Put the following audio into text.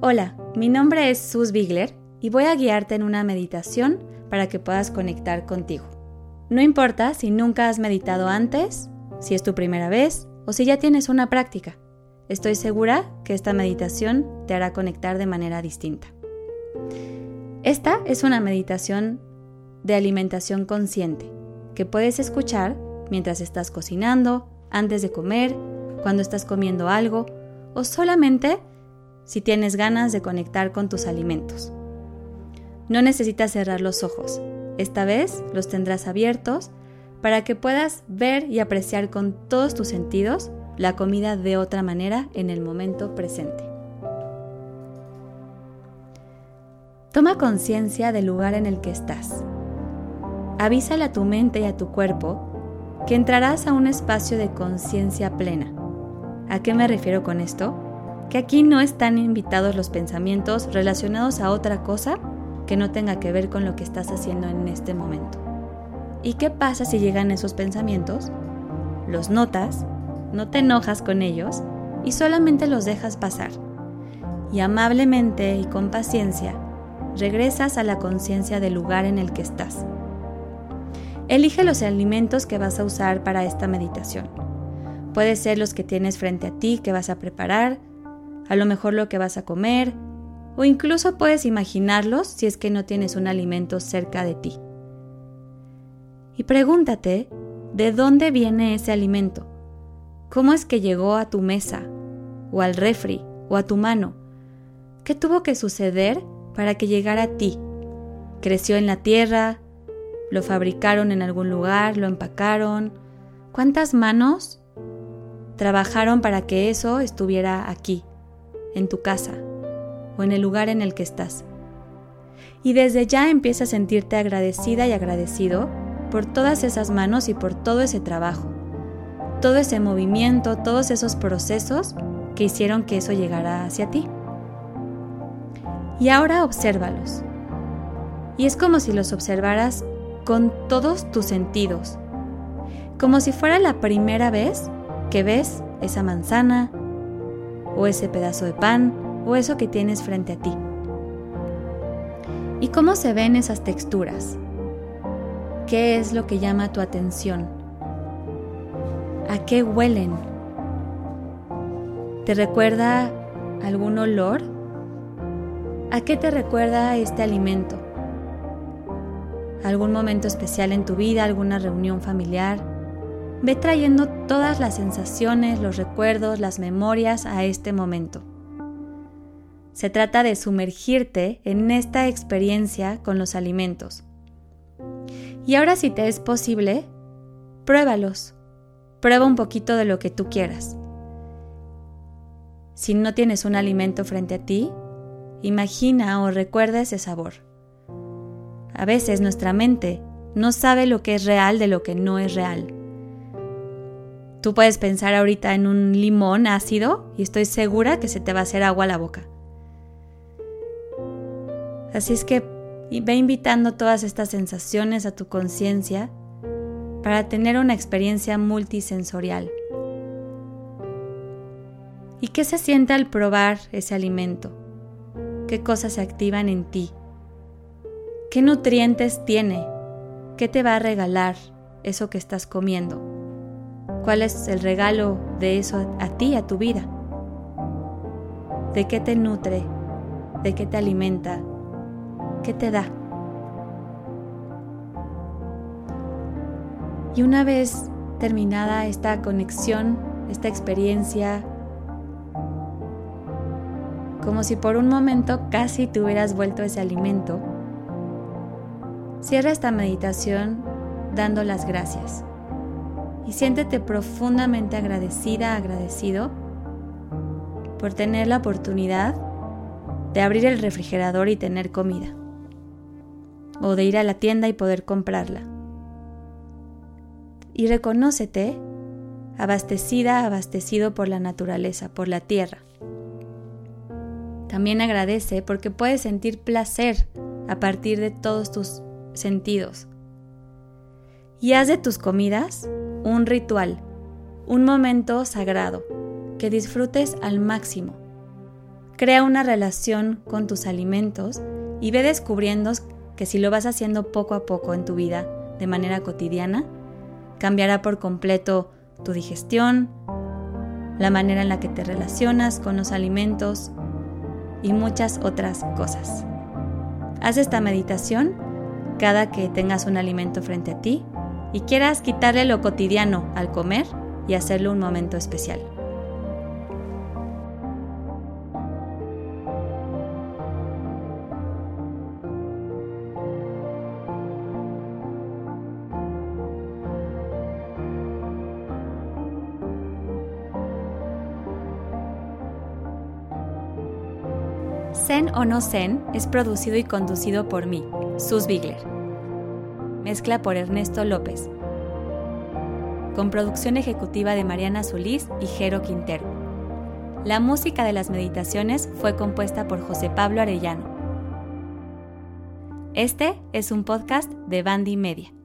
Hola, mi nombre es Sus Bigler y voy a guiarte en una meditación para que puedas conectar contigo. No importa si nunca has meditado antes, si es tu primera vez o si ya tienes una práctica. Estoy segura que esta meditación te hará conectar de manera distinta. Esta es una meditación de alimentación consciente que puedes escuchar mientras estás cocinando, antes de comer, cuando estás comiendo algo o solamente si tienes ganas de conectar con tus alimentos. No necesitas cerrar los ojos, esta vez los tendrás abiertos para que puedas ver y apreciar con todos tus sentidos la comida de otra manera en el momento presente. Toma conciencia del lugar en el que estás. Avísale a tu mente y a tu cuerpo que entrarás a un espacio de conciencia plena. ¿A qué me refiero con esto? Que aquí no están invitados los pensamientos relacionados a otra cosa que no tenga que ver con lo que estás haciendo en este momento. ¿Y qué pasa si llegan esos pensamientos? Los notas, no te enojas con ellos y solamente los dejas pasar. Y amablemente y con paciencia, regresas a la conciencia del lugar en el que estás. Elige los alimentos que vas a usar para esta meditación. Puede ser los que tienes frente a ti que vas a preparar, a lo mejor lo que vas a comer, o incluso puedes imaginarlos si es que no tienes un alimento cerca de ti. Y pregúntate, ¿de dónde viene ese alimento? ¿Cómo es que llegó a tu mesa, o al refri, o a tu mano? ¿Qué tuvo que suceder para que llegara a ti? ¿Creció en la tierra? ¿Lo fabricaron en algún lugar? ¿Lo empacaron? ¿Cuántas manos trabajaron para que eso estuviera aquí? En tu casa o en el lugar en el que estás. Y desde ya empieza a sentirte agradecida y agradecido por todas esas manos y por todo ese trabajo, todo ese movimiento, todos esos procesos que hicieron que eso llegara hacia ti. Y ahora obsérvalos. Y es como si los observaras con todos tus sentidos, como si fuera la primera vez que ves esa manzana, o ese pedazo de pan o eso que tienes frente a ti. ¿Y cómo se ven esas texturas? ¿Qué es lo que llama tu atención? ¿A qué huelen? ¿Te recuerda algún olor? ¿A qué te recuerda este alimento? ¿Algún momento especial en tu vida? ¿Alguna reunión familiar? Ve trayendo todas las sensaciones, los recuerdos, las memorias a este momento. Se trata de sumergirte en esta experiencia con los alimentos. Y ahora si te es posible, pruébalos. Prueba un poquito de lo que tú quieras. Si no tienes un alimento frente a ti, imagina o recuerda ese sabor. A veces nuestra mente no sabe lo que es real de lo que no es real. Tú puedes pensar ahorita en un limón ácido y estoy segura que se te va a hacer agua a la boca. Así es que ve invitando todas estas sensaciones a tu conciencia para tener una experiencia multisensorial. ¿Y qué se siente al probar ese alimento? ¿Qué cosas se activan en ti? ¿Qué nutrientes tiene? ¿Qué te va a regalar eso que estás comiendo? ¿Cuál es el regalo de eso a, ti, a tu vida? ¿De qué te nutre? ¿De qué te alimenta? ¿Qué te da? Y una vez terminada esta conexión, esta experiencia, como si por un momento casi te hubieras vuelto ese alimento, cierra esta meditación dando las gracias y siéntete profundamente agradecida, agradecido por tener la oportunidad de abrir el refrigerador y tener comida, o de ir a la tienda y poder comprarla. Y reconócete abastecida, abastecido por la naturaleza, por la tierra. También agradece porque puedes sentir placer a partir de todos tus sentidos. Y haz de tus comidas un ritual, un momento sagrado, que disfrutes al máximo, Crea una relación con tus alimentos y ve descubriendo que si lo vas haciendo poco a poco en tu vida de manera cotidiana, cambiará por completo tu digestión, la manera en la que te relacionas con los alimentos y muchas otras cosas. Haz esta meditación cada que tengas un alimento frente a ti y quieras quitarle lo cotidiano al comer y hacerlo un momento especial. Zen o no Zen es producido y conducido por mí, Sus Bigler. Mezcla por Ernesto López. Con producción ejecutiva de Mariana Solís y Jero Quintero. La música de las meditaciones fue compuesta por José Pablo Arellano. Este es un podcast de Bandy Media.